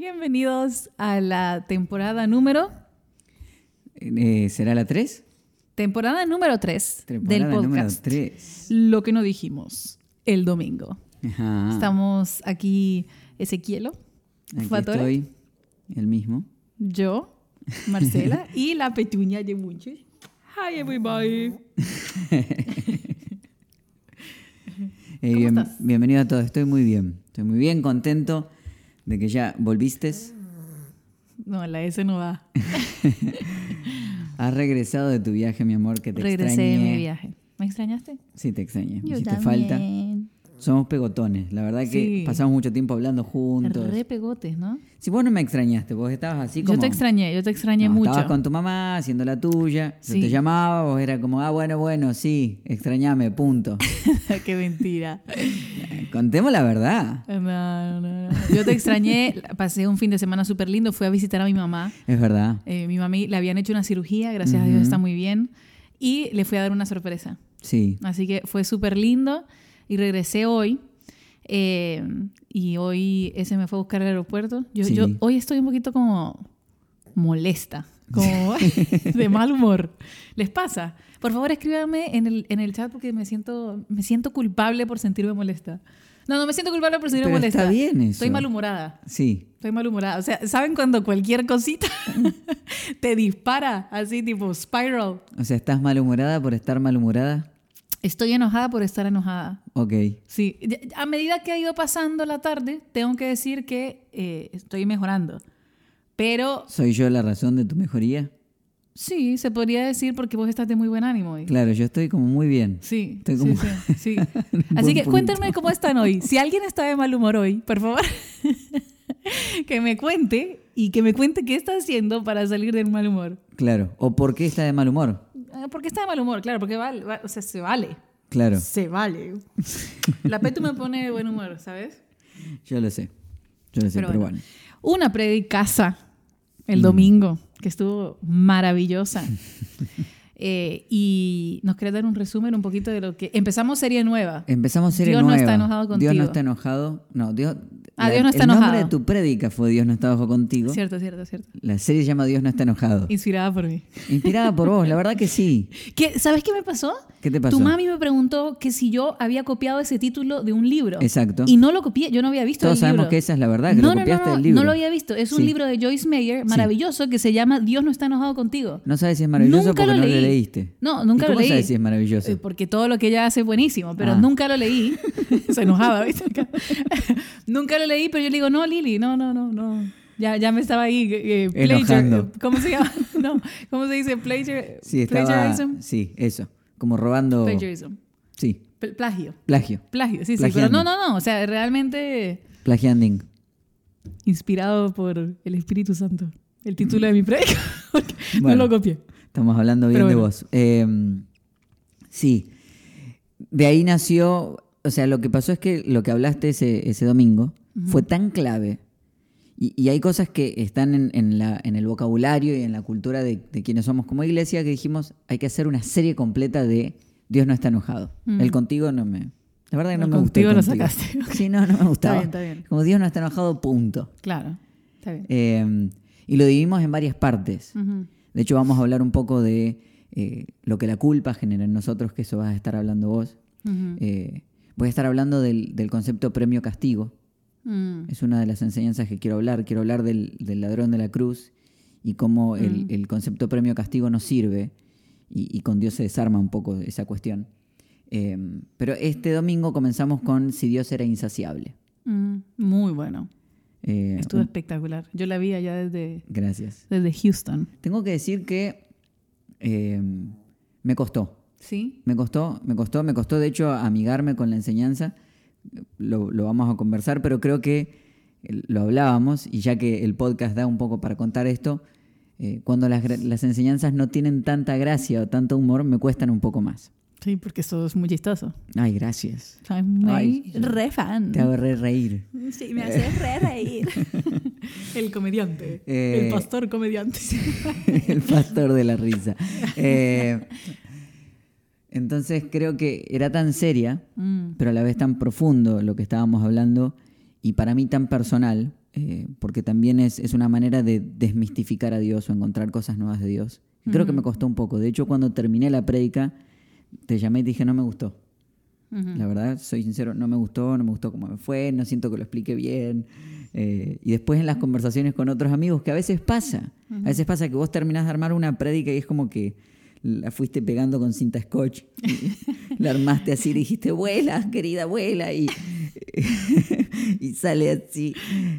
Bienvenidos a la temporada número. Eh, ¿Será la 3? Temporada número 3 del Temporada número podcast. 3. Lo que no dijimos el domingo. Ajá. Estamos aquí, Ezequielo, Aquí Fatore, estoy, el mismo. yo, Marcela y la petuña de Munches. Hi everybody. Eh. Bienvenido a todos, estoy muy bien. Estoy muy bien, contento de que ya volviste. No, la S no va. Has regresado de tu viaje, mi amor, que te Regresé de mi viaje. ¿Me extrañaste? Sí, te extrañé. Me Yo hiciste falta. Somos pegotones. La verdad que Sí. pasamos mucho tiempo hablando juntos. Re pegotes, ¿no? Si vos no me extrañaste, vos estabas así como... Yo te extrañé, yo te extrañé No, mucho. Estabas con tu mamá haciendo la tuya. Yo Sí. te llamaba, vos era como, ah, bueno, bueno, sí, extrañame, punto. Qué mentira. Contemos la verdad. No, no, no. Yo te extrañé, pasé un fin de semana súper lindo, fui a visitar a mi mamá. Es verdad. Eh, mi mami le habían hecho una cirugía, gracias a Dios está muy bien. Y le fui a dar una sorpresa. Sí. Así que fue súper lindo y regresé hoy. eh, y hoy ese me fue a buscar al aeropuerto. Yo, Sí. yo hoy estoy un poquito como molesta, como de mal humor. ¿Les pasa? Por favor, escríbanme en el, en el chat porque me siento, me siento culpable por sentirme molesta. No, no me siento culpable por sentirme Pero molesta. está bien eso. Estoy malhumorada. Sí. Estoy malhumorada. O sea, ¿saben cuando cualquier cosita te dispara así tipo spiral? O sea, ¿estás malhumorada por estar malhumorada? Estoy enojada por estar enojada. Ok. Sí, a medida que ha ido pasando la tarde, tengo que decir que eh, estoy mejorando. Pero ¿Soy yo la razón de tu mejoría? sí, se podría decir porque vos estás de muy buen ánimo hoy. Claro, yo estoy como muy bien. Sí, Estoy como- sí, sí. Así que punto. cuéntenme cómo están hoy. Si alguien está de mal humor hoy, por favor, que me cuente y que me cuente qué está haciendo para salir del mal humor. Claro. ¿O por qué está de mal humor? Ah, ¿Por qué está de mal humor? Claro, porque vale, va- o sea, se vale. Claro, Se vale. La Petu me pone de buen humor, ¿sabes? yo lo sé. Yo lo sé, Pero pero, bueno. bueno. Una predicaza el Mm. domingo, que estuvo maravillosa. Eh, y nos querés dar un resumen un poquito de lo que... Empezamos serie nueva. Empezamos serie Dios no nueva. está enojado Dios no contigo. está enojado. No, Dios... Ah, Dios no está el nombre enojado. de tu prédica fue Dios no está enojado contigo. Cierto, cierto, cierto. La serie se llama Dios no está enojado. Inspirada por mí. Inspirada por vos, la verdad que sí. ¿Qué, ¿Sabes qué me pasó? ¿Qué te pasó? Tu mami me preguntó que si yo había copiado ese título de un libro. Exacto. Y no lo copié, yo no había visto Todos el sabemos libro. que esa es la verdad, que no, lo no, copiaste no, del libro. No lo había visto. Es un Sí. libro de Joyce Meyer, maravilloso, que se llama Dios no está enojado contigo. No sabes si es maravilloso Nunca porque lo no leí. Leíste. No, nunca ¿Y lo cómo leí. sabes si es maravilloso? Eh, Porque todo lo que ella hace es buenísimo, pero Ah. nunca lo leí. Se enojaba, ¿viste? nunca lo leí, pero yo le digo, no, Lili, no, no, no, no. Ya, ya me estaba ahí. eh, plagiar- Enojando. ¿Cómo se llama? No, ¿cómo se dice? Plagiar, Sí, estaba... plagiarism. Sí, eso. Como robando... Plagiarism. Sí, Pl- Plagio. plagio. Plagio, sí, sí. Pero no, no, no. O sea, realmente Plagianding. inspirado por el Espíritu Santo. El título de mi predica. Bueno. No lo copié. Estamos hablando bien Pero de bueno. vos. Eh, sí. De ahí nació... O sea, lo que pasó es que lo que hablaste ese, ese domingo fue tan clave. Y, y hay cosas que están en, en la, en el vocabulario y en la cultura de, de quienes somos como iglesia que dijimos, hay que hacer una serie completa de Dios no está enojado. Mm. El contigo no me... La verdad que no, El me gustó. el contigo lo contigo. sacaste. Sí, no, no me gustaba. bien, está bien. Como Dios no está enojado, punto. Claro. Está bien. Eh, y lo dividimos en varias partes. Ujú. De hecho, vamos a hablar un poco de eh, lo que la culpa genera en nosotros, que eso vas a estar hablando vos. Eh, voy a estar hablando del, del concepto premio-castigo. Mm. Es una de las enseñanzas que quiero hablar. Quiero hablar del, del ladrón de la cruz y cómo el, el concepto premio-castigo nos sirve y, y con Dios se desarma un poco esa cuestión. Eh, pero este domingo comenzamos con si Dios era insaciable. Mm. Muy bueno. Eh, Estuvo un- espectacular. Yo la vi allá desde, gracias. desde Houston. Tengo que decir que eh, me costó. ¿Sí? Me costó, me costó, me costó de hecho amigarme con la enseñanza. Lo, lo vamos a conversar, pero creo que eh, lo hablábamos y ya que el podcast da un poco para contar esto, eh, cuando las enseñanzas no tienen tanta gracia o tanto humor, me cuestan un poco más. Sí, porque sos muy chistoso. Ay, gracias. Soy muy Ay, re fan. Te hago re reír. Sí, me haces re reír. el comediante. Eh, el pastor comediante. el pastor de la risa. Eh, entonces creo que era tan seria, Mm, pero a la vez tan profundo lo que estábamos hablando y para mí tan personal, eh, porque también es, es, una manera de desmistificar a Dios o encontrar cosas nuevas de Dios. Creo que me costó un poco. De hecho, cuando terminé la prédica, te llamé y dije, no me gustó. La verdad, soy sincero, no me gustó, no me gustó cómo me fue, no siento que lo explique bien. Eh, y después en las conversaciones con otros amigos, que a veces pasa, a veces pasa que vos terminás de armar una prédica y es como que la fuiste pegando con cinta scotch, la armaste así y dijiste, vuela, querida, vuela, y, y sale así.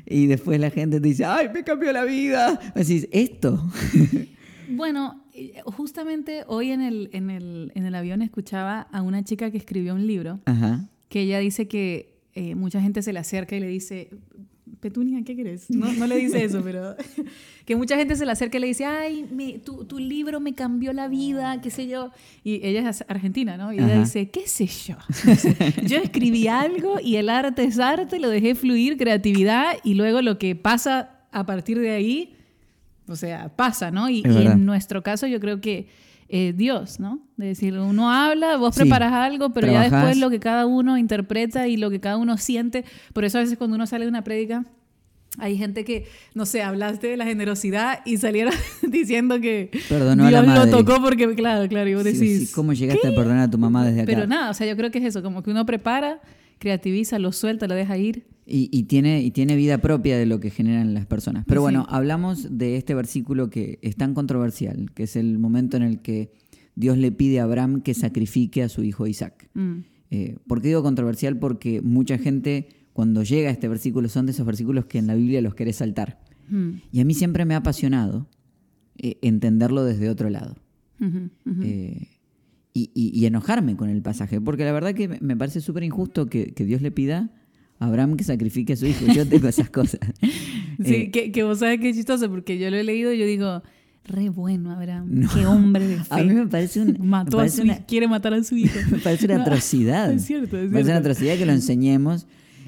Y después la gente te dice, ay, me cambió la vida. Decís, esto. Bueno, justamente hoy en el, en el, en el avión escuchaba a una chica que escribió un libro, que ella dice que eh, mucha gente se le acerca y le dice, Petunia, ¿qué crees? No, no le dice eso, pero que mucha gente se le acerca y le dice, ay, tu, tu, libro me cambió la vida, qué sé yo. Y ella es argentina, ¿no? Y ella dice, qué sé yo. yo escribí algo y el arte es arte, lo dejé fluir, creatividad, y luego lo que pasa a partir de ahí o sea, pasa, ¿no? Y, en nuestro caso yo creo que eh, Dios, ¿no? De decir, uno habla, vos preparas algo, pero ya después lo que cada uno interpreta y lo que cada uno siente. Por eso a veces cuando uno sale de una prédica, hay gente que, no sé, hablaste de la generosidad y saliera diciendo que Dios lo tocó porque, claro, claro, y vos decís... ¿Cómo llegaste a perdonar a tu mamá desde acá? Pero nada, o sea, yo creo que es eso, como que uno prepara, creativiza, lo suelta, lo deja ir y, tiene, y tiene vida propia de lo que generan las personas. Pero bueno, hablamos de este versículo que es tan controversial, que es el momento en el que Dios le pide a Abraham que sacrifique a su hijo Isaac. Mm. Eh, ¿Por qué digo controversial? Porque mucha gente cuando llega a este versículo son de esos versículos que en la Biblia los quiere saltar. Mm. Y a mí siempre me ha apasionado eh, entenderlo desde otro lado. Eh, y, enojarme con el pasaje, porque la verdad que me parece súper injusto que, que Dios le pida Abraham que sacrifique a su hijo. Yo tengo esas cosas. Sí, eh, que, que, vos sabes que es chistoso, porque yo lo he leído y yo digo, re bueno Abraham, qué hombre de fe. A mí me parece un... Mató a su quiere matar a su hijo. me parece una atrocidad. es cierto, es cierto. Me parece una atrocidad que lo enseñemos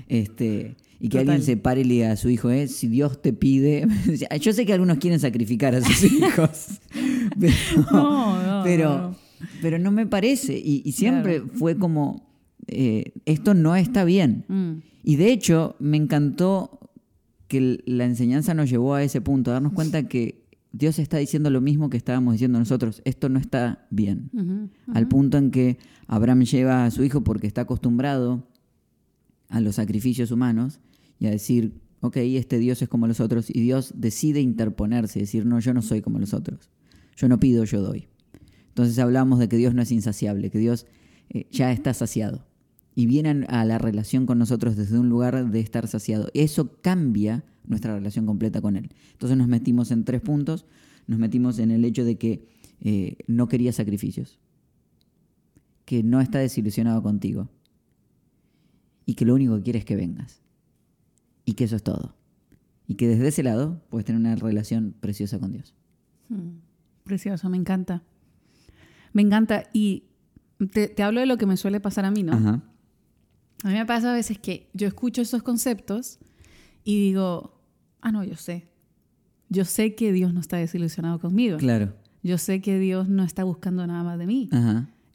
este, y que alguien se pare y le diga a su hijo, eh, si Dios te pide... yo sé que algunos quieren sacrificar a sus hijos, pero no, no, pero, pero, no me parece. Y, siempre fue como, eh, esto no está bien. Mm. Y de hecho, me encantó que la enseñanza nos llevó a ese punto, a darnos cuenta que Dios está diciendo lo mismo que estábamos diciendo nosotros, esto no está bien. Al punto en que Abraham lleva a su hijo porque está acostumbrado a los sacrificios humanos y a decir, ok, este Dios es como los otros, y Dios decide interponerse, decir, no, yo no soy como los otros, yo no pido, yo doy. Entonces hablamos de que Dios no es insaciable, que Dios eh, ya está saciado y vienen a la relación con nosotros desde un lugar de estar saciado. Eso cambia nuestra relación completa con Él. Entonces nos metimos en tres puntos. Nos metimos en el hecho de que eh, no quería sacrificios, que no está desilusionado contigo y que lo único que quiere es que vengas y que eso es todo. Y que desde ese lado puedes tener una relación preciosa con Dios. Hmm. precioso, me encanta. Me encanta. Y te, te, hablo de lo que me suele pasar a mí, ¿no? Ajá. A mí me pasa a veces que yo escucho esos conceptos y digo, ah, no, yo sé. Yo sé que Dios no está desilusionado conmigo. Claro. Yo sé que Dios no está buscando nada más de mí.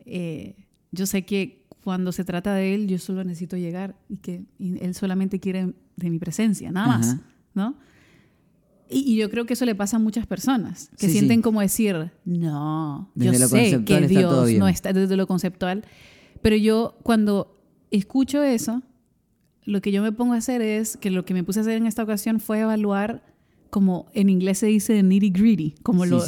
Eh, yo sé que cuando se trata de Él, yo solo necesito llegar y que Él solamente quiere de mi presencia, nada más, ¿no? Y, yo creo que eso le pasa a muchas personas, que sienten como decir, no, yo sé que Dios no está desde lo conceptual, pero yo cuando escucho eso, lo que yo me pongo a hacer es que lo que me puse a hacer en esta ocasión fue evaluar como en inglés se dice nitty gritty, como lo,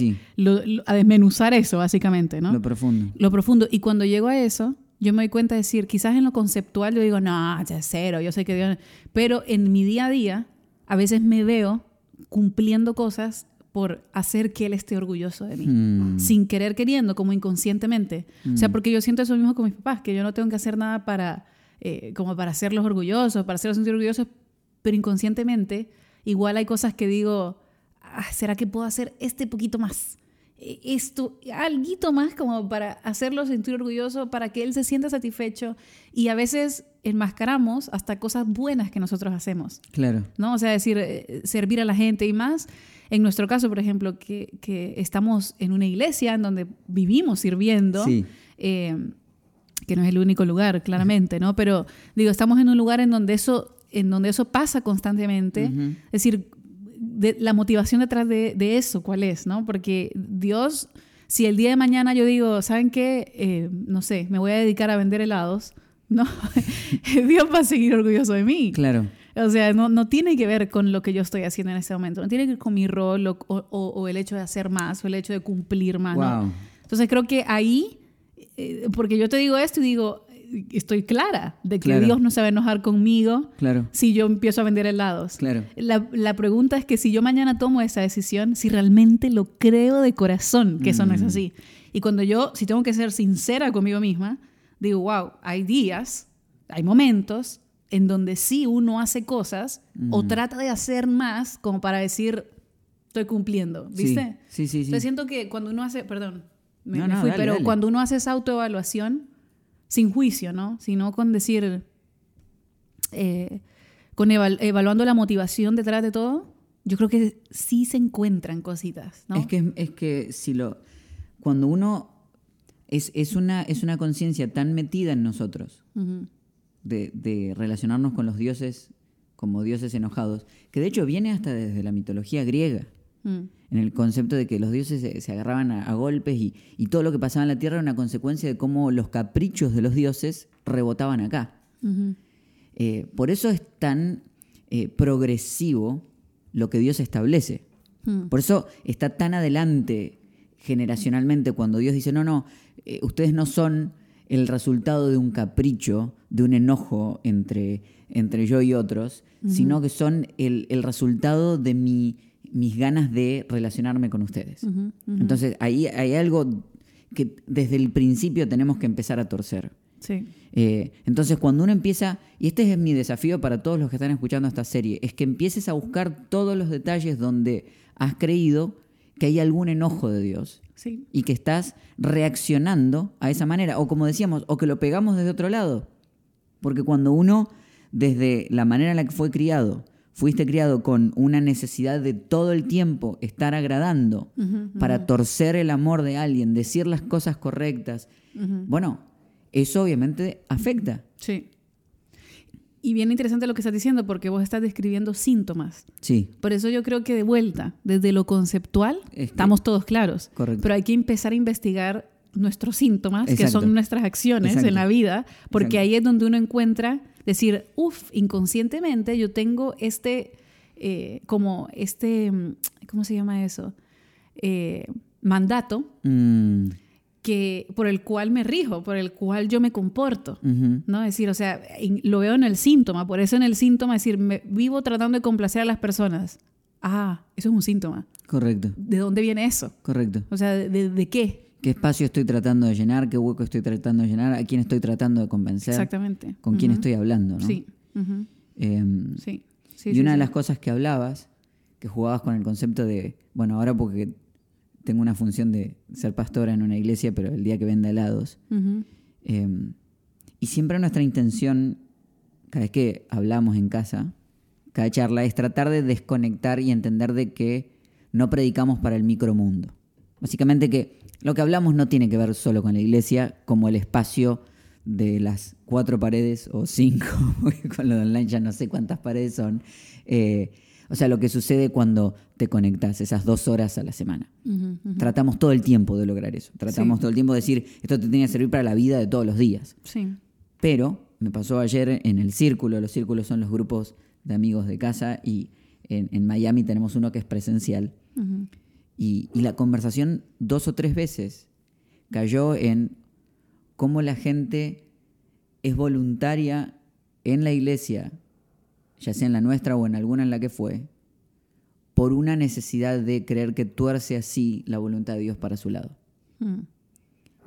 a desmenuzar eso básicamente, ¿no? Lo profundo. Lo profundo. Y cuando llego a eso, yo me doy cuenta de decir, quizás en lo conceptual yo digo, no, ya es cero, yo sé que Dios... Pero en mi día a día, a veces me veo cumpliendo cosas por hacer que él esté orgulloso de mí, hmm. sin querer queriendo, como inconscientemente. O sea, hmm. porque yo siento eso mismo con mis papás, que yo no tengo que hacer nada para, eh, como para hacerlos orgullosos, para hacerlos sentir orgullosos, pero inconscientemente igual hay cosas que digo, ah, ¿será que puedo hacer este poquito más? E, esto, algo más como para hacerlo sentir orgulloso, para que él se sienta satisfecho. Y a veces enmascaramos hasta cosas buenas que nosotros hacemos. Claro. ¿No? O sea, decir, eh, servir a la gente y más. En nuestro caso, por ejemplo, que, que estamos en una iglesia en donde vivimos sirviendo, eh, que no es el único lugar, claramente, ¿no? Pero digo, estamos en un lugar en donde eso en donde eso pasa constantemente. Es decir, de, la motivación detrás de, de, eso, ¿cuál es? ¿no? Porque Dios, si el día de mañana yo digo, ¿saben qué? Eh, no sé, me voy a dedicar a vender helados, ¿no? Dios va a seguir orgulloso de mí. Claro. O sea, no, no, tiene que ver con lo que yo estoy haciendo en este momento, no tiene que ver con mi rol o, o, o el hecho de hacer más o el hecho de cumplir más. ¿no? Entonces creo que ahí, eh, porque yo te digo esto y digo, estoy clara de que Dios no se va a enojar conmigo claro. si yo empiezo a vender helados. Claro. La, la, pregunta es que si yo mañana tomo esa decisión, si realmente lo creo de corazón que eso no es mm. así. Y cuando yo, si tengo que ser sincera conmigo misma, digo, wow, hay días, hay momentos en donde sí uno hace cosas o mm. trata de hacer más como para decir, estoy cumpliendo, ¿viste? Sí, sí, sí. Entonces siento que cuando uno hace, perdón, me, fui, pero cuando uno hace esa autoevaluación, sin juicio, ¿no? Sino con decir, eh, con evaluando la motivación detrás de todo, yo creo que sí se encuentran cositas, ¿no? Es que, es que si lo, cuando uno, es, es una, es una conciencia tan metida en nosotros de, de relacionarnos con los dioses como dioses enojados, que de hecho viene hasta desde la mitología griega. Mm. En el concepto de que los dioses se, agarraban a, golpes y, todo lo que pasaba en la tierra era una consecuencia de cómo los caprichos de los dioses rebotaban acá. Eh, por eso es tan eh, progresivo lo que Dios establece. Mm. Por eso está tan adelante generacionalmente cuando Dios dice, no, no, eh, ustedes no son el resultado de un capricho, de un enojo entre, entre yo y otros, sino que son el, el resultado de mi mis ganas de relacionarme con ustedes. Entonces, ahí hay algo que desde el principio tenemos que empezar a torcer. Sí. Eh, entonces, cuando uno empieza, y este es mi desafío para todos los que están escuchando esta serie, es que empieces a buscar todos los detalles donde has creído que hay algún enojo de Dios sí. y que estás reaccionando a esa manera, o como decíamos, o que lo pegamos desde otro lado. Porque cuando uno, desde la manera en la que fue criado, fuiste criado con una necesidad de todo el tiempo estar agradando para torcer el amor de alguien, decir las cosas correctas, bueno, eso obviamente afecta. Sí. Y bien interesante lo que estás diciendo porque vos estás describiendo síntomas. Sí. Por eso yo creo que de vuelta, desde lo conceptual, estamos todos claros. Correcto. Pero hay que empezar a investigar nuestros síntomas, que son nuestras acciones en la vida, porque ahí es donde uno encuentra decir, uff, inconscientemente yo tengo este, eh, como este, ¿cómo se llama eso? Eh, mandato. Mm. Que, por el cual me rijo, por el cual yo me comporto, ¿no? Es decir, o sea, lo veo en el síntoma, por eso en el síntoma, es decir, me vivo tratando de complacer a las personas. Ah, eso es un síntoma. Correcto. ¿De dónde viene eso? Correcto. O sea, de qué? qué espacio estoy tratando de llenar, qué hueco estoy tratando de llenar, a quién estoy tratando de convencer. Exactamente. Con quién estoy hablando, ¿no? Sí. Em, sí. y una de las cosas que hablabas, que jugabas con el concepto de, bueno, ahora porque tengo una función de ser pastora en una iglesia, pero el día que venda helados. Em, y siempre nuestra intención, cada vez que hablamos en casa, cada charla, es tratar de desconectar y entender de que no predicamos para el micromundo. Básicamente que lo que hablamos no tiene que ver solo con la iglesia, como el espacio de las cuatro paredes o cinco, porque con lo de online ya no sé cuántas paredes son. Eh, o sea, lo que sucede cuando te conectas esas dos horas a la semana. Tratamos todo el tiempo de lograr eso. Tratamos todo el tiempo de decir, esto te tiene que servir para la vida de todos los días. Sí. Pero me pasó ayer en el círculo, los círculos son los grupos de amigos de casa y en, Miami tenemos uno que es presencial. Y, la conversación dos o tres veces cayó en cómo la gente es voluntaria en la iglesia, ya sea en la nuestra o en alguna en la que fue, por una necesidad de creer que tuerce así la voluntad de Dios para su lado. Hmm.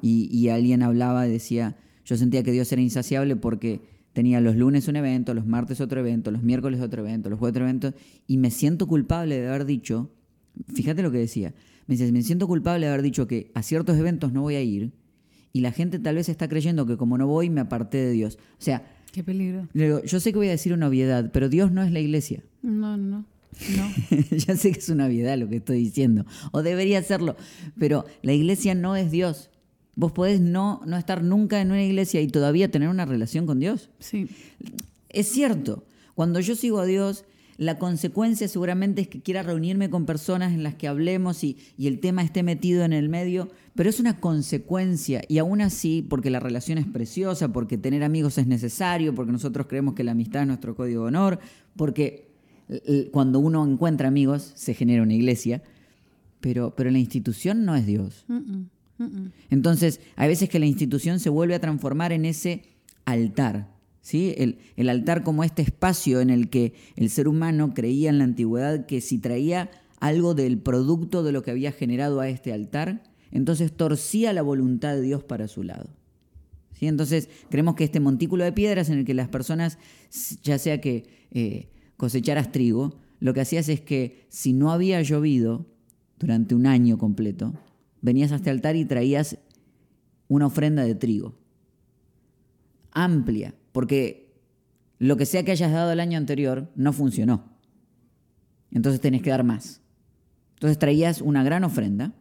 Y, y, alguien hablaba y decía, yo sentía que Dios era insaciable porque tenía los lunes un evento, los martes otro evento, los miércoles otro evento, los jueves otro evento, y me siento culpable de haber dicho, Fíjate lo que decía. Me dice, me siento culpable de haber dicho que a ciertos eventos no voy a ir y la gente tal vez está creyendo que como no voy me aparté de Dios. O sea... Qué peligro. yo sé que voy a decir una obviedad, pero Dios no es la iglesia. No, no. No. ya sé que es una obviedad lo que estoy diciendo, o debería serlo, pero la iglesia no es Dios. Vos podés no, no estar nunca en una iglesia y todavía tener una relación con Dios. Sí. Es cierto, Cuando yo sigo a Dios, la consecuencia seguramente es que quiera reunirme con personas en las que hablemos y, y, el tema esté metido en el medio, pero es una consecuencia y aún así, porque la relación es preciosa, porque tener amigos es necesario, porque nosotros creemos que la amistad es nuestro código de honor, porque cuando uno encuentra amigos se genera una iglesia, pero, pero la institución no es Dios. Entonces, hay veces que la institución se vuelve a transformar en ese altar. ¿Sí? El, altar como este espacio en el que el ser humano creía en la antigüedad que si traía algo del producto de lo que había generado a este altar, entonces torcía la voluntad de Dios para su lado. ¿sí? Entonces, creemos que este montículo de piedras en el que las personas, ya sea que eh, cosecharas trigo, lo que hacías es que si no había llovido durante un año completo, venías a este altar y traías una ofrenda de trigo. Amplia, porque lo que sea que hayas dado el año anterior no funcionó. Entonces tenés que dar más. Entonces traías una gran ofrenda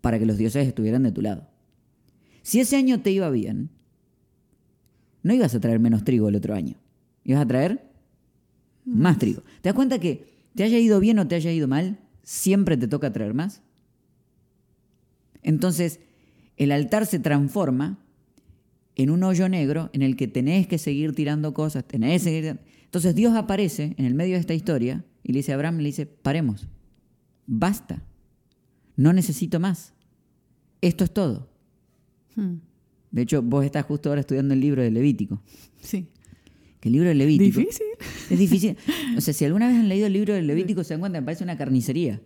para que los dioses estuvieran de tu lado. Si ese año te iba bien, no ibas a traer menos trigo el otro año. Ibas a traer más trigo. ¿Te das cuenta que te haya ido bien o te haya ido mal, siempre te toca traer más? Entonces, el altar se transforma en un hoyo negro en el que tenés que seguir tirando cosas, tenés que seguir... Entonces Dios aparece en el medio de esta historia y le dice a Abraham, le dice, paremos, basta, no necesito más, esto es todo. Hmm. De hecho, vos estás justo ahora estudiando el libro de Levítico. Sí. Que el libro de Levítico... Difícil. Es difícil. O sea, si alguna vez han leído el libro de Levítico, se dan cuenta, me parece una carnicería.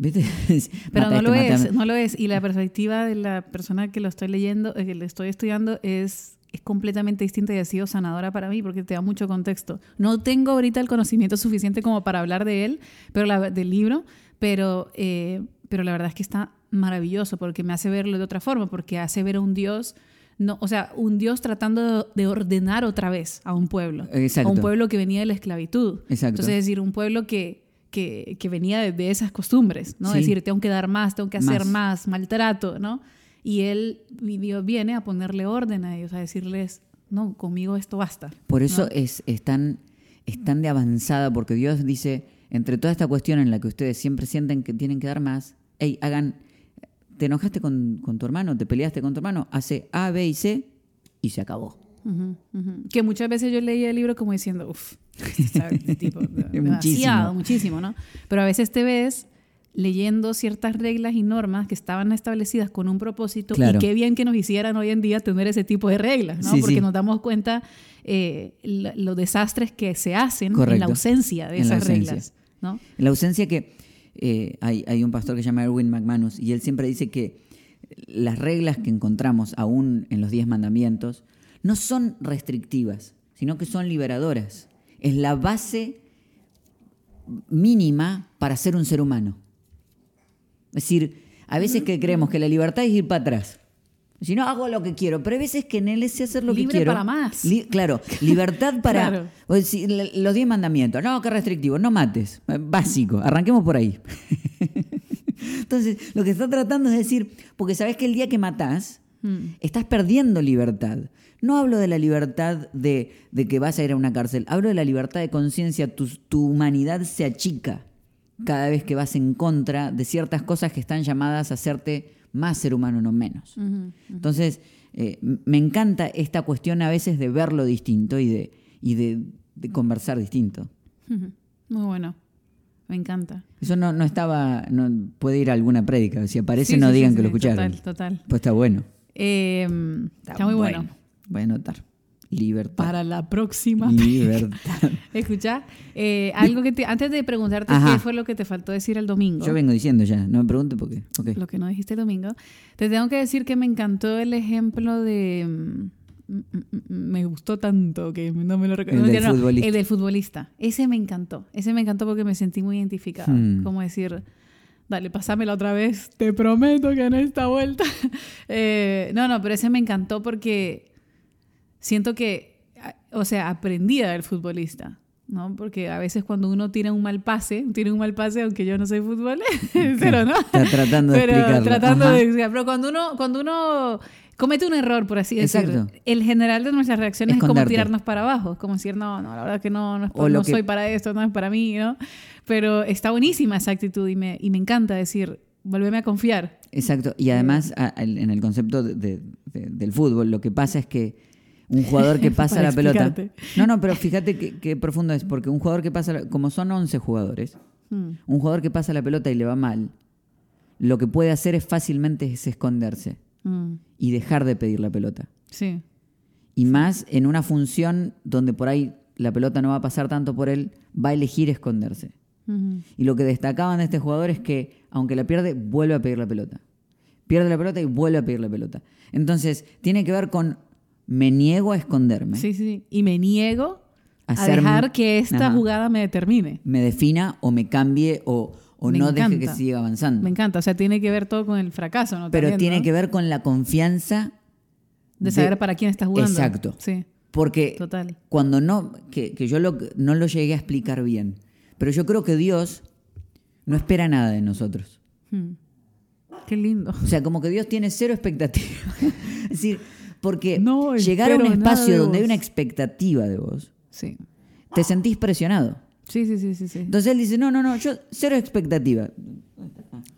Pero no lo es, no lo es. Y la perspectiva de la persona que lo estoy leyendo, eh, que le estoy estudiando, es, es completamente distinta y ha sido sanadora para mí porque te da mucho contexto. No tengo ahorita el conocimiento suficiente como para hablar de él, pero la, del libro, pero, eh, pero la verdad es que está maravilloso porque me hace verlo de otra forma, porque hace ver a un Dios... No, o sea, un Dios tratando de ordenar otra vez a un pueblo. A un pueblo que venía de la esclavitud. Entonces, es decir, un pueblo que, que, que venía de, esas costumbres, ¿no? Es decir, tengo que dar más, tengo que hacer más, maltrato, ¿no? Y él viene a ponerle orden a ellos, a decirles, no, conmigo esto basta. Por eso es, es, tan, de avanzada, porque Dios dice, entre toda esta cuestión en la que ustedes siempre sienten que tienen que dar más, hey, hagan, te enojaste con, con tu hermano, te peleaste con tu hermano, hace A, B y C y se acabó. Que muchas veces yo leía el libro como diciendo, uff, tipo, demasiado, muchísimo, ¿no? Pero a veces te ves leyendo ciertas reglas y normas que estaban establecidas con un propósito y qué bien que nos hicieran hoy en día tener ese tipo de reglas, ¿no? Porque nos damos cuenta eh, los desastres que se hacen en la ausencia de esas reglas, ¿no? En la ausencia que eh, hay, hay un pastor que se llama Erwin McManus y él siempre dice que las reglas que encontramos aún en los diez mandamientos no son restrictivas, sino que son liberadoras. Es la base mínima para ser un ser humano. Es decir, a veces que creemos que la libertad es ir para atrás. Si no, hago lo que quiero, pero hay veces que en él es hacer lo que quiero. para más. claro, libertad para los diez mandamientos. No, qué restrictivo, no mates. Básico, arranquemos por ahí. Entonces, lo que está tratando es decir, porque sabes que el día que matás, hmm. estás perdiendo libertad. No hablo de la libertad de, que vas a ir a una cárcel, hablo de la libertad de conciencia. Tu, humanidad se achica cada vez que vas en contra de ciertas cosas que están llamadas a hacerte más ser humano, no menos. Entonces, eh, me encanta esta cuestión a veces de verlo distinto y de, y de, conversar distinto. Muy bueno. Me encanta. Eso no, no estaba, no puede ir a alguna prédica. Si aparece, no digan que lo escucharon. Total, total. Pues está bueno. Eh, está, muy bueno. Voy a anotar. Libertad. Para la próxima. Libertad. Escucha, eh, algo que te, antes de preguntarte qué fue lo que te faltó decir el domingo. Yo vengo diciendo ya, no me pregunte por qué. Lo que no dijiste el domingo. Te tengo que decir que me encantó el ejemplo de. Mm, mm, mm, me gustó tanto que no me lo recuerdo. El del futbolista. El del futbolista. Ese me encantó. Ese me encantó porque me sentí muy identificada. Hmm. Como decir, dale, pasámela otra vez. Te prometo que en esta vuelta. Eh, no, no, pero ese me encantó porque siento que, o sea, aprendía del futbolista. ¿no? Porque a veces cuando uno tiene un mal pase, tiene un mal pase, aunque yo no soy futbolero, pero no. Está tratando de pero Tratando de, pero cuando uno, cuando uno comete un error, por así decirlo. El general de nuestras reacciones es como Esconderte. tirarnos para abajo, como decir, no, no, la verdad que no, no, es no que- soy para esto, no es para mí, ¿no? Pero está buenísima esa actitud y me, y me encanta decir, vuélveme a confiar. Exacto. Y además, en el concepto de- de- del fútbol, lo que pasa es que un jugador que pasa la pelota. No, no, pero fíjate qué, profundo es, porque un jugador que pasa, la- como son 11 jugadores, Mm, un jugador que pasa la pelota y le va mal, lo que puede hacer es fácilmente es esconderse mm, y dejar de pedir la pelota. sí, Y más en una función donde por ahí la pelota no va a pasar tanto por él, va a elegir esconderse. ujú, Y lo que destacaban de este jugador es que, aunque la pierde, vuelve a pedir la pelota. Pierde la pelota y vuelve a pedir la pelota. Entonces, tiene que ver con me niego a esconderme, sí, sí. Y me niego a dejar que esta Ajá. jugada me determine. me defina o me cambie o, o Me no deje que siga avanzando. Me encanta, o sea, tiene que ver todo con el fracaso, ¿no? Pero También, tiene ¿no? que ver con la confianza De saber para quién estás jugando. Exacto. Sí, Porque total. cuando no, que, que yo lo- no lo llegué a explicar bien, pero yo creo que Dios no espera nada de nosotros. Hmm. Qué lindo. O sea, como que Dios tiene cero expectativa. es decir, porque No llegar a un espacio de donde hay una expectativa de vos, Sí. te sentís presionado. Sí, sí, sí, sí, sí. Entonces él dice, no, no, no, yo cero expectativa.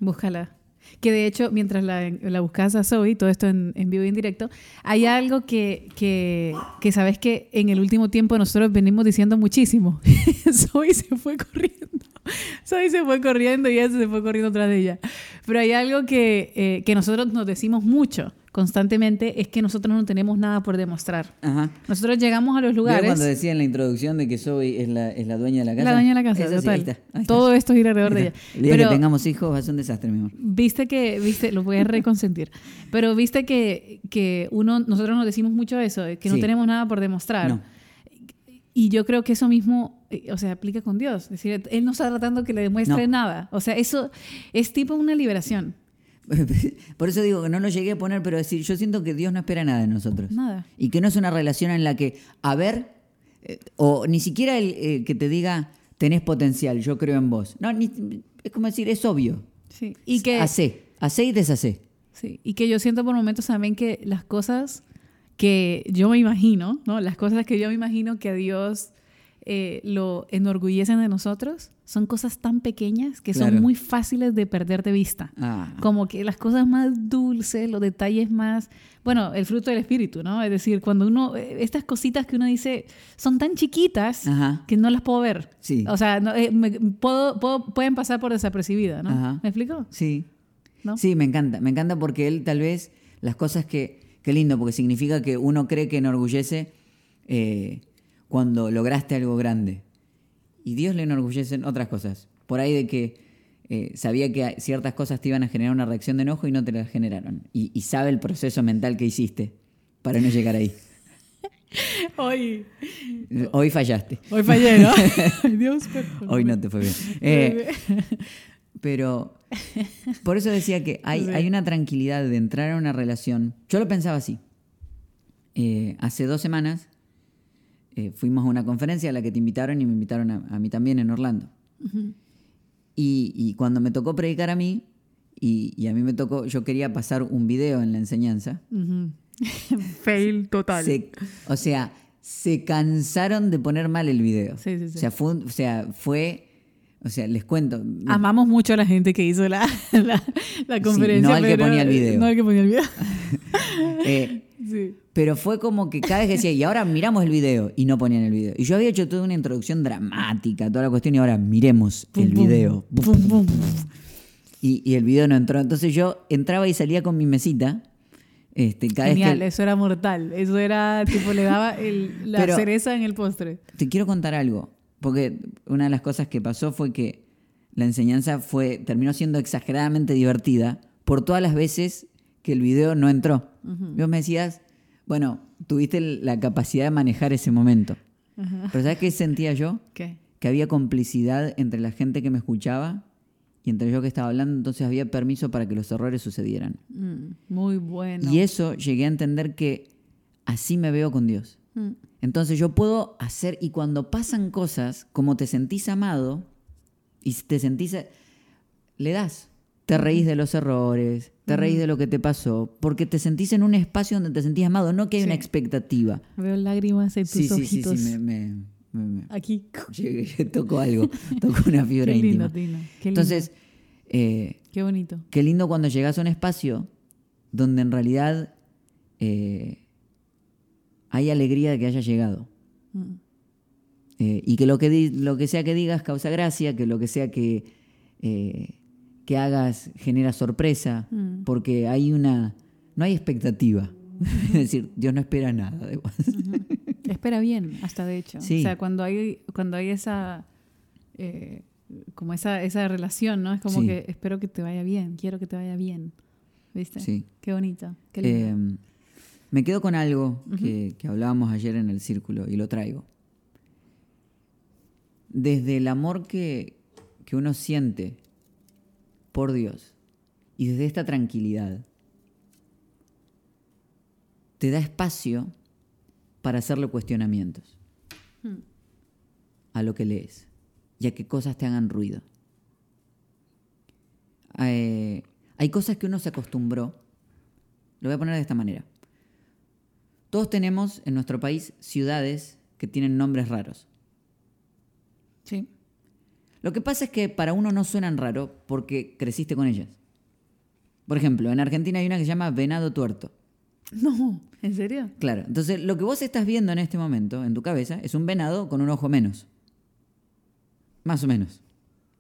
Búscala. Que de hecho, mientras la, la buscas a Zoe, todo esto en, en vivo y en directo, hay algo que, que, que sabes que en el último tiempo nosotros venimos diciendo muchísimo. Zoe se fue corriendo. Zoe se fue corriendo y ella se fue corriendo tras de ella. Pero hay algo que, eh, que nosotros nos decimos mucho constantemente, es que nosotros no tenemos nada por demostrar. Ajá. Nosotros llegamos a los ¿Vieron lugares... cuando decía en la introducción de que Zoe es la, es la dueña de la casa? La dueña de la casa, Esa sí, total. ahí está, ahí está. Todo esto gira alrededor de ella. El día Pero que tengamos hijos va a ser un desastre, mi amor. viste que, viste, lo voy a reconsentir. Pero viste que, que uno, nosotros nos decimos mucho eso, que no Sí. tenemos nada por demostrar. No. Y yo creo que eso mismo, eh, o sea, aplica con Dios. Es decir, Él no está tratando que le demuestre No. nada. O sea, eso es tipo una liberación. Por eso digo que no lo llegué a poner, pero decir, yo siento que Dios no espera nada de nosotros. Nada. Y que no es una relación en la que, a ver, eh, o ni siquiera el eh, que te diga, tenés potencial, yo creo en vos. No, ni- es como decir, es obvio. Sí. Y que, Hacé, hacé y deshacé. sí. y que yo siento por momentos también que las cosas que yo me imagino, ¿no? Las cosas que yo me imagino que Dios eh, lo enorgullecen de nosotros son cosas tan pequeñas que Claro. son muy fáciles de perder de vista. Ah, Como que las cosas más dulces, los detalles más, bueno, el fruto del espíritu, ¿no? Es decir, cuando uno, eh, estas cositas que uno dice son tan chiquitas Ajá. que no las puedo ver. Sí. O sea, no, eh, me- puedo, puedo- pueden pasar por desapercibida, ¿no? Ajá. ¿Me explico? Sí. ¿No? Sí, me encanta. Me encanta porque él tal vez las cosas que... Qué lindo, porque significa que uno cree que enorgullece eh, cuando lograste algo grande. Y Dios le enorgullece en otras cosas. Por ahí de que eh, sabía que ciertas cosas te iban a generar una reacción de enojo y no te las generaron. Y, y sabe el proceso mental que hiciste para no llegar ahí. Hoy, Hoy fallaste. hoy fallé, ¿no? Dios. Hoy no te fue bien. Eh, pero por eso decía que hay, hay una tranquilidad de entrar a una relación. Yo lo pensaba así. Eh, hace dos semanas eh, fuimos a una conferencia a la que te invitaron y me invitaron a, a mí también en Orlando. y, y cuando me tocó predicar a mí, y, y a mí me tocó, yo quería pasar un video en la enseñanza. Ujú. Fail total. Se- o sea, se cansaron de poner mal el video. Sí, sí, sí. O sea, fue, o sea, fue, o sea, les cuento. Amamos mucho a la gente que hizo la, la, la conferencia. no al que ponía el video. No al que ponía el video. Eh, Sí. pero fue como que cada vez que decía, y ahora miramos el video, y no ponían el video. Y yo había hecho toda una introducción dramática, toda la cuestión, y ahora miremos el Pum, video. pum. Y, y el video no entró. Entonces yo entraba y salía con mi mesita. Este, cada Genial, vez que, eso era mortal. Eso era, tipo, le daba el- la Pero- cereza en el postre. Te quiero contar algo, porque una de las cosas que pasó fue que la enseñanza fue terminó siendo exageradamente divertida por todas las veces que el video no entró. Vos me decías, bueno, tuviste la capacidad de manejar ese momento. Pero ¿sabes qué sentía yo? ¿Qué? Que había complicidad entre la gente que me escuchaba y entre yo que estaba hablando, entonces había permiso para que los errores sucedieran. Mm, muy bueno. Y eso llegué a entender que así me veo con Dios. Mm, Entonces yo puedo hacer, y cuando pasan cosas, como te sentís amado y te sentís, le das te reís de los errores, te reís de lo que te pasó, porque te sentís en un espacio donde te sentís amado, no que hay Sí. una expectativa. Veo lágrimas en tus Sí, sí, sí, ojitos. sí, me, me- me- Aquí. llegué, toco algo, toco una fibra Qué lindo, íntima. Qué lindo. Entonces, eh, Qué bonito. qué lindo cuando llegas a un espacio donde en realidad eh, hay alegría de que hayas llegado. Mm. Eh, y que lo que, lo que sea que digas causa gracia, que lo que sea que, eh, que hagas genera sorpresa, Mm. porque hay una. No hay expectativa. es decir, Dios no espera nada de vos. Espera bien, hasta de hecho. Sí. O sea, cuando hay, cuando hay esa, eh, como esa, esa relación, ¿no? Es como Sí. que espero que te vaya bien, quiero que te vaya bien. ¿Viste? Sí. Qué bonito. Qué lindo. Eh, me quedo con algo que, que hablábamos ayer en el círculo y lo traigo. Desde el amor que, que uno siente por Dios y desde esta tranquilidad, te da espacio para hacerle cuestionamientos Hmm. a lo que lees y a que cosas te hagan ruido. Eh, hay cosas que uno se acostumbró. Lo voy a poner de esta manera. Todos tenemos en nuestro país ciudades que tienen nombres raros. Sí. Lo que pasa es que para uno no suenan raro porque creciste con ellas. Por ejemplo, en Argentina hay una que se llama Venado Tuerto. No, ¿en serio? Claro, entonces lo que vos estás viendo en este momento en tu cabeza es un venado con un ojo menos. Más o menos.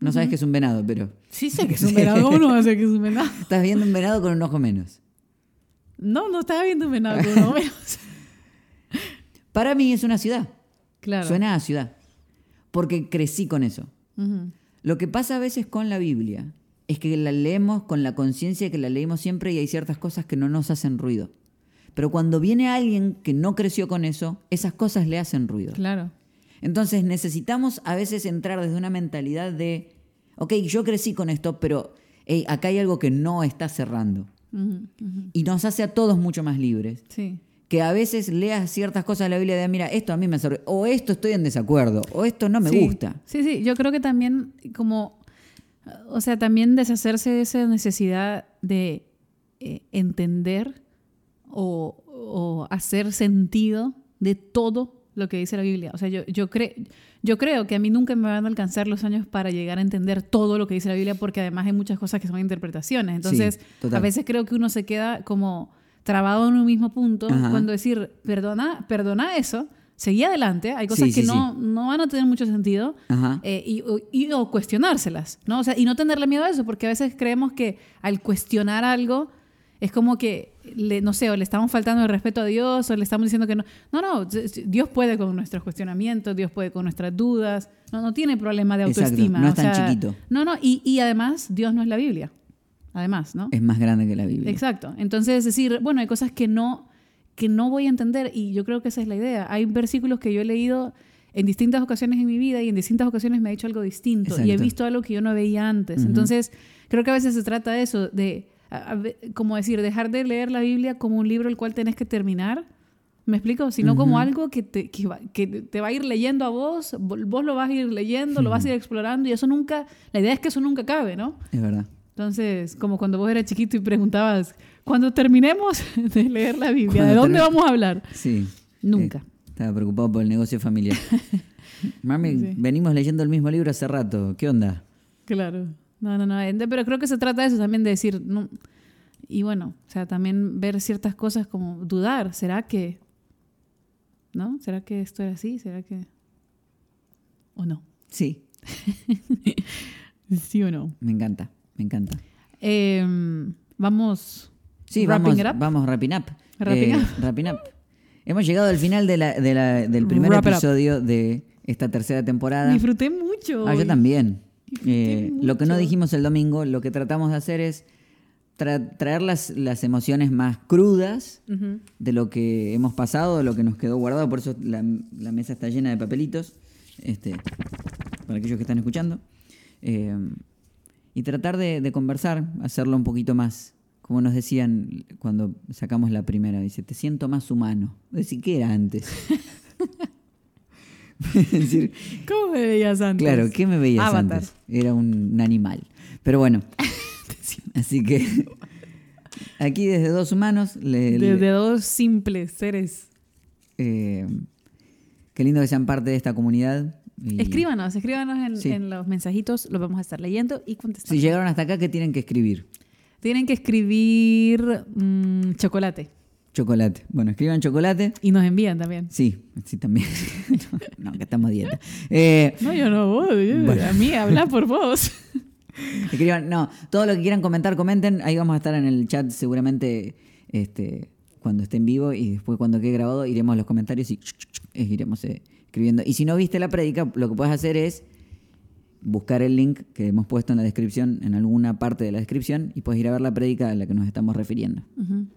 No sabes que es un venado, pero Sí sé que es un venado. ¿Cómo no va a ser que es un venado? estás viendo un venado con un ojo menos. No, no estaba viendo un venado. como no veo. Para mí es una ciudad. Claro. Suena a ciudad. Porque crecí con eso. Lo que pasa a veces con la Biblia es que la leemos con la conciencia de que la leímos siempre y hay ciertas cosas que no nos hacen ruido. Pero cuando viene alguien que no creció con eso, esas cosas le hacen ruido. Claro. Entonces necesitamos a veces entrar desde una mentalidad de, ok, yo crecí con esto, pero hey, acá hay algo que no está cerrando. Y nos hace a todos mucho más libres. Sí. Que a veces leas ciertas cosas de la Biblia de, mira, esto a mí me sirve, o esto estoy en desacuerdo, o esto no me Sí. gusta. Sí, sí, yo creo que también como, o sea, también deshacerse de esa necesidad de eh, entender o, o hacer sentido de todo lo que dice la Biblia. O sea, yo, yo, cre- yo creo que a mí nunca me van a alcanzar los años para llegar a entender todo lo que dice la Biblia porque además hay muchas cosas que son interpretaciones. Entonces, a veces creo que uno se queda como trabado en un mismo punto Ajá. cuando decir, perdona, perdona eso, seguí adelante, hay cosas Sí, que sí, no, no van a tener mucho sentido eh, y, o- y- o cuestionárselas, ¿no? O sea, y no tenerle miedo a eso, porque a veces creemos que al cuestionar algo es como que, le, no sé, o le estamos faltando el respeto a Dios, o le estamos diciendo que no. No, no, Dios puede con nuestros cuestionamientos, Dios puede con nuestras dudas, no, no tiene problema de Exacto, autoestima. no o es tan sea, chiquito. No, no, y, y además Dios no es la Biblia, además, ¿no? Es más grande que la Biblia. Exacto. Entonces, es decir, bueno, hay cosas que no, que no voy a entender y yo creo que esa es la idea. Hay versículos que yo he leído en distintas ocasiones en mi vida y en distintas ocasiones me ha hecho algo distinto y he Exacto. visto algo que yo no veía antes. Ujú. Entonces, creo que a veces se trata de eso, de, a- a como decir, dejar de leer la Biblia como un libro el cual tenés que terminar. ¿Me explico? Sino como Ujú. algo que te, que, va, que te va a ir leyendo a vos, vo- vos lo vas a ir leyendo, lo vas a ir explorando y eso nunca, la idea es que eso nunca acabe, ¿no? Es verdad. Entonces, como cuando vos eras chiquito y preguntabas, cuando terminemos de leer la Biblia, ¿de dónde vamos a hablar? Sí. Nunca. Eh, estaba preocupado por el negocio familiar. Mami, Sí. venimos leyendo el mismo libro hace rato. ¿Qué onda? Claro. No, no, no. ente- Pero creo que se trata de eso también, de decir, no. Y bueno, o sea, también ver ciertas cosas como dudar. ¿Será que? ¿No? ¿Será que esto era así? ¿Será que? ¿O no? Sí, ¿Sí o no? me encanta, me encanta. Em, vamos. Sí, vamos, up. vamos wrapping up. Wrapping Eh, up. wrapping up. Hemos llegado al final de la- de la- del primer Wrap episodio de esta tercera temporada. Disfruté mucho. Ah, yo también. Eh, lo que no dijimos el domingo, lo que tratamos de hacer es tra- traer las, las emociones más crudas de lo que hemos pasado, de lo que nos quedó guardado. Por eso la, la mesa está llena de papelitos, este, para aquellos que están escuchando. Eh, y tratar de, de conversar, hacerlo un poquito más, como nos decían cuando sacamos la primera, dice, te siento más humano. Decir, ¿qué era antes? Decir, ¿Cómo me veías antes? Claro, ¿qué me veías Avatar. antes? Era un, un animal. Pero bueno, Así que aquí desde dos humanos, le, le- Desde dos simples seres. eh, qué lindo que sean parte de esta comunidad. Y- Escríbanos, escríbanos en, Sí. en los mensajitos, los vamos a estar leyendo y contestando. Si llegaron hasta acá, ¿qué tienen que escribir? Tienen que escribir mm, chocolate Chocolate. Bueno, escriban chocolate. y nos envían también. Sí, sí, también. no, que estamos a dieta. Eh, No, yo no voy. yo- Bueno. A mí habla por vos. escriban, no, todo lo que quieran comentar, comenten. Ahí vamos a estar en el chat seguramente este, cuando esté en vivo y después cuando quede grabado iremos a los comentarios y eh, iremos eh, escribiendo. Y si no viste la prédica, lo que puedes hacer es buscar el link que hemos puesto en la descripción, en alguna parte de la descripción, y puedes ir a ver la prédica a la que nos estamos refiriendo.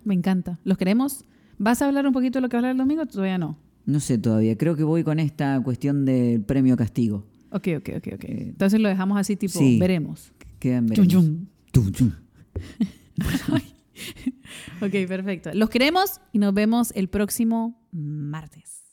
Me encanta. ¿Los queremos? ¿Vas a hablar un poquito de lo que hablar el domingo? Todavía no. No sé todavía, creo que voy con esta cuestión del premio castigo. Ok, ok, ok, ok. Entonces lo dejamos así tipo, sí. veremos. Quedan veremos. tum. Ok, perfecto. Los queremos y nos vemos el próximo martes.